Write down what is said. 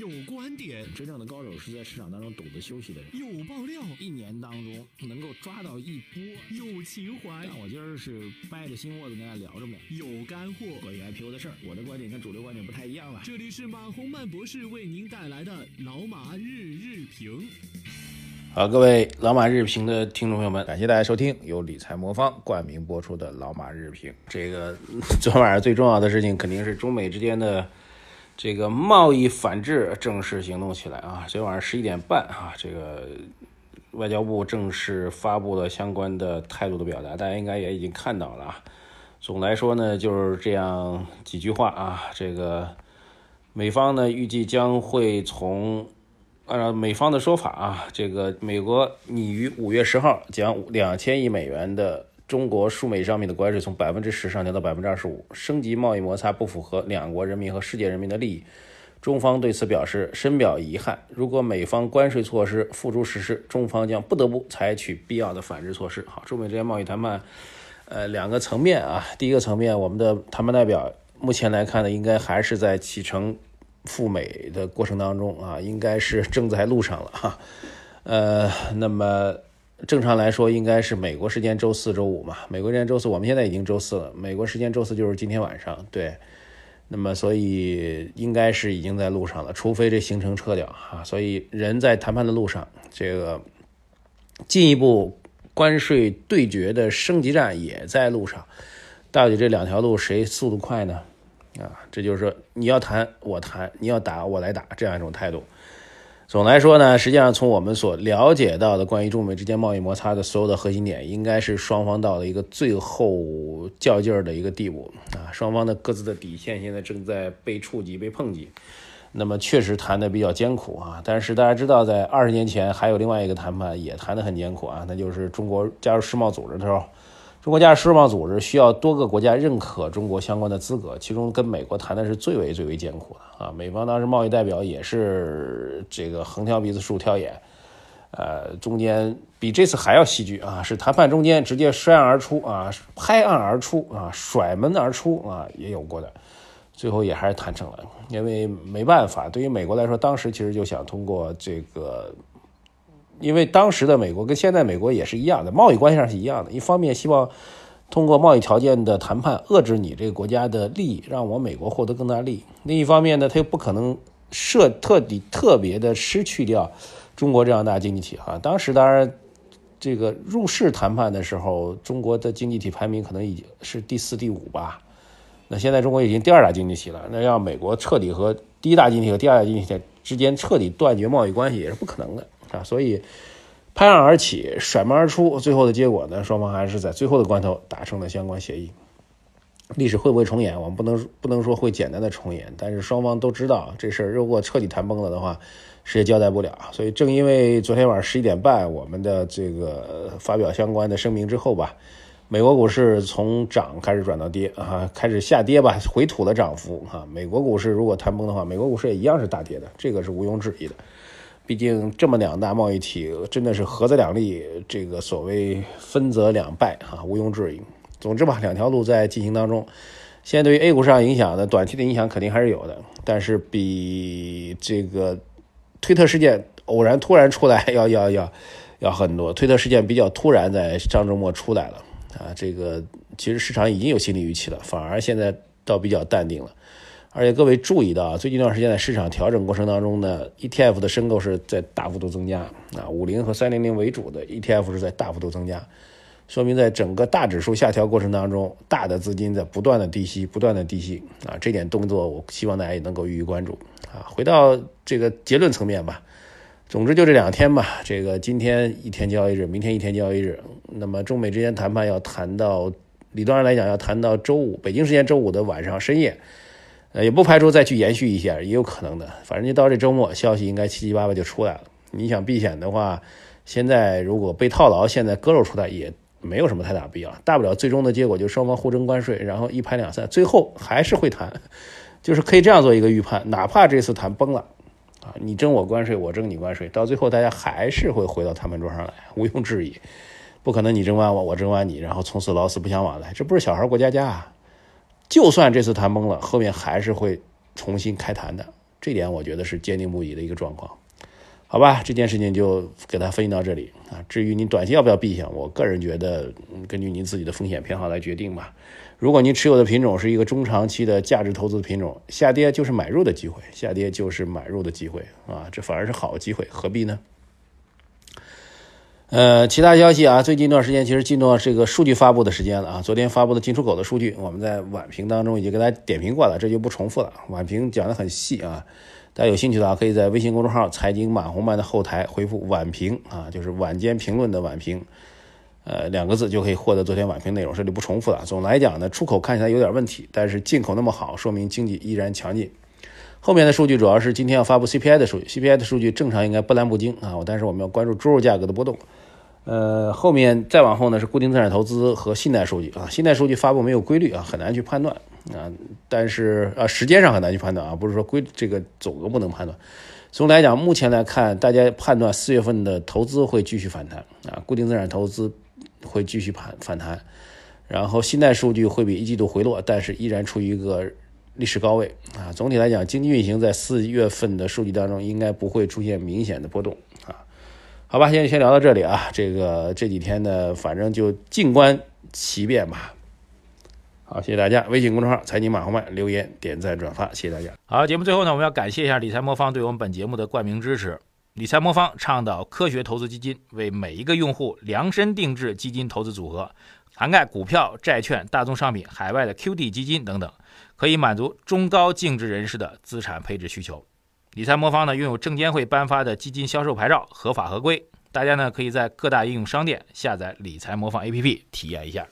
有观点，真正的高手是在市场当中懂得休息的人。有爆料，一年当中能够抓到一波。有情怀，但我今儿是掰着心窝子跟大家聊着呢。有干货，关于 IPO 的事儿，我的观点跟主流观点不太一样了。这里是马洪曼博士为您带来的老马日日评。好，各位老马日评的听众朋友们，感谢大家收听由理财魔方冠名播出的老马日评。这个 昨天晚上最重要的事情肯定是中美之间的。这个贸易反制正式行动起来啊！昨天晚上十一点半啊，这个外交部正式发布了相关的态度的表达，大家应该也已经看到了啊。总来说呢，就是这样几句话啊。这个美方呢预计将会从按照美方的说法啊，这个美国拟于五月十号将两千亿美元的。中国输美商品的关税从百分之十上调到百分之二十五，升级贸易摩擦不符合两国人民和世界人民的利益。中方对此表示深表遗憾。如果美方关税措施付诸实施，中方将不得不采取必要的反制措施。好，中美之间贸易谈判，呃，两个层面啊。第一个层面，我们的谈判代表目前来看呢，应该还是在启程赴美的过程当中啊，应该是正在路上了哈。呃，那么。正常来说，应该是美国时间周四周五嘛。美国时间周四，我们现在已经周四了。美国时间周四就是今天晚上，对。那么，所以应该是已经在路上了，除非这行程撤掉啊。所以人在谈判的路上，这个进一步关税对决的升级战也在路上。到底这两条路谁速度快呢？啊，这就是说你要谈我谈，你要打我来打这样一种态度。总来说呢，实际上从我们所了解到的关于中美之间贸易摩擦的所有的核心点，应该是双方到了一个最后较劲儿的一个地步啊，双方的各自的底线现在正在被触及、被碰击。那么确实谈的比较艰苦啊，但是大家知道，在二十年前还有另外一个谈判也谈得很艰苦啊，那就是中国加入世贸组织的时候。中国加入世贸组织需要多个国家认可中国相关的资格，其中跟美国谈的是最为最为艰苦的啊！美方当时贸易代表也是这个横挑鼻子竖挑眼，呃，中间比这次还要戏剧啊！是谈判中间直接摔案而出啊，拍案而出啊，甩门而出啊，也有过的，最后也还是谈成了，因为没办法，对于美国来说，当时其实就想通过这个。因为当时的美国跟现在美国也是一样的，贸易关系上是一样的。一方面希望通过贸易条件的谈判遏制你这个国家的利益，让我美国获得更大利益；另一方面呢，他又不可能设特地特别的失去掉中国这样大经济体啊。当时当然这个入世谈判的时候，中国的经济体排名可能已经是第四、第五吧。那现在中国已经第二大经济体了，那让美国彻底和第一大经济体和第二大经济体之间彻底断绝贸易关系也是不可能的。啊，所以拍案而起，甩门而出，最后的结果呢，双方还是在最后的关头达成了相关协议。历史会不会重演？我们不能不能说会简单的重演，但是双方都知道这事儿如果彻底谈崩了的话，谁也交代不了。所以正因为昨天晚上十一点半我们的这个发表相关的声明之后吧，美国股市从涨开始转到跌啊，开始下跌吧，回吐了涨幅啊。美国股市如果谈崩的话，美国股市也一样是大跌的，这个是毋庸置疑的。毕竟这么两大贸易体真的是合则两利，这个所谓分则两败啊，毋庸置疑。总之吧，两条路在进行当中。现在对于 A 股市场影响呢，短期的影响肯定还是有的，但是比这个推特事件偶然突然出来要要要要很多。推特事件比较突然，在上周末出来了啊，这个其实市场已经有心理预期了，反而现在倒比较淡定了。而且各位注意到啊，最近一段时间在市场调整过程当中呢，ETF 的申购是在大幅度增加啊，五零和三零零为主的 ETF 是在大幅度增加，说明在整个大指数下调过程当中，大的资金在不断的低吸，不断的低吸啊，这点动作我希望大家也能够予以关注啊。回到这个结论层面吧，总之就这两天吧，这个今天一天交易日，明天一天交易日，那么中美之间谈判要谈到，理论上来讲要谈到周五，北京时间周五的晚上深夜。呃，也不排除再去延续一下，也有可能的。反正就到这周末，消息应该七七八八就出来了。你想避险的话，现在如果被套牢，现在割肉出来也没有什么太大必要。大不了最终的结果就双方互征关税，然后一拍两散，最后还是会谈。就是可以这样做一个预判，哪怕这次谈崩了，啊，你征我关税，我征你关税，到最后大家还是会回到谈判桌上来，毋庸置疑。不可能你征完我，我征完你，然后从此老死不相往来，这不是小孩过家家啊。就算这次谈崩了，后面还是会重新开谈的这点我觉得是坚定不移的一个状况。好吧，这件事情就给他分析到这里啊。至于你短期要不要避险，我个人觉得根据您自己的风险偏好来决定吧。如果您持有的品种是一个中长期的价值投资品种，下跌就是买入的机会，下跌就是买入的机会啊，这反而是好机会，何必呢？呃，其他消息啊，最近一段时间其实进入到这个数据发布的时间了啊。昨天发布的进出口的数据，我们在晚评当中已经给大家点评过了，这就不重复了。晚评讲的很细啊。大家有兴趣的话，可以在微信公众号“财经马红漫”的后台回复“晚评”啊，就是晚间评论的晚评，呃，两个字就可以获得昨天晚评内容，这里不重复了。总来讲呢，出口看起来有点问题，但是进口那么好，说明经济依然强劲。后面的数据主要是今天要发布 CPI 的数据，CPI 的数据正常应该不蓝不惊啊，但是我们要关注猪肉价格的波动。呃，后面再往后呢是固定资产投资和信贷数据啊，信贷数据发布没有规律啊，很难去判断。啊，但是啊，时间上很难去判断啊，不是说规这个总额不能判断。总的来讲，目前来看，大家判断四月份的投资会继续反弹啊，固定资产投资会继续盘反弹，然后信贷数据会比一季度回落，但是依然处于一个历史高位啊。总体来讲，经济运行在四月份的数据当中应该不会出现明显的波动啊。好吧，现在先聊到这里啊，这个这几天呢，反正就静观其变吧。好，谢谢大家！微信公众号“财经马红漫”留言、点赞、转发，谢谢大家。好，节目最后呢，我们要感谢一下理财魔方对我们本节目的冠名支持。理财魔方倡导科学投资基金，为每一个用户量身定制基金投资组合，涵盖股票、债券、大宗商品、海外的 QD 基金等等，可以满足中高净值人士的资产配置需求。理财魔方呢，拥有证监会颁发的基金销售牌照，合法合规。大家呢，可以在各大应用商店下载理财魔方 APP 体验一下。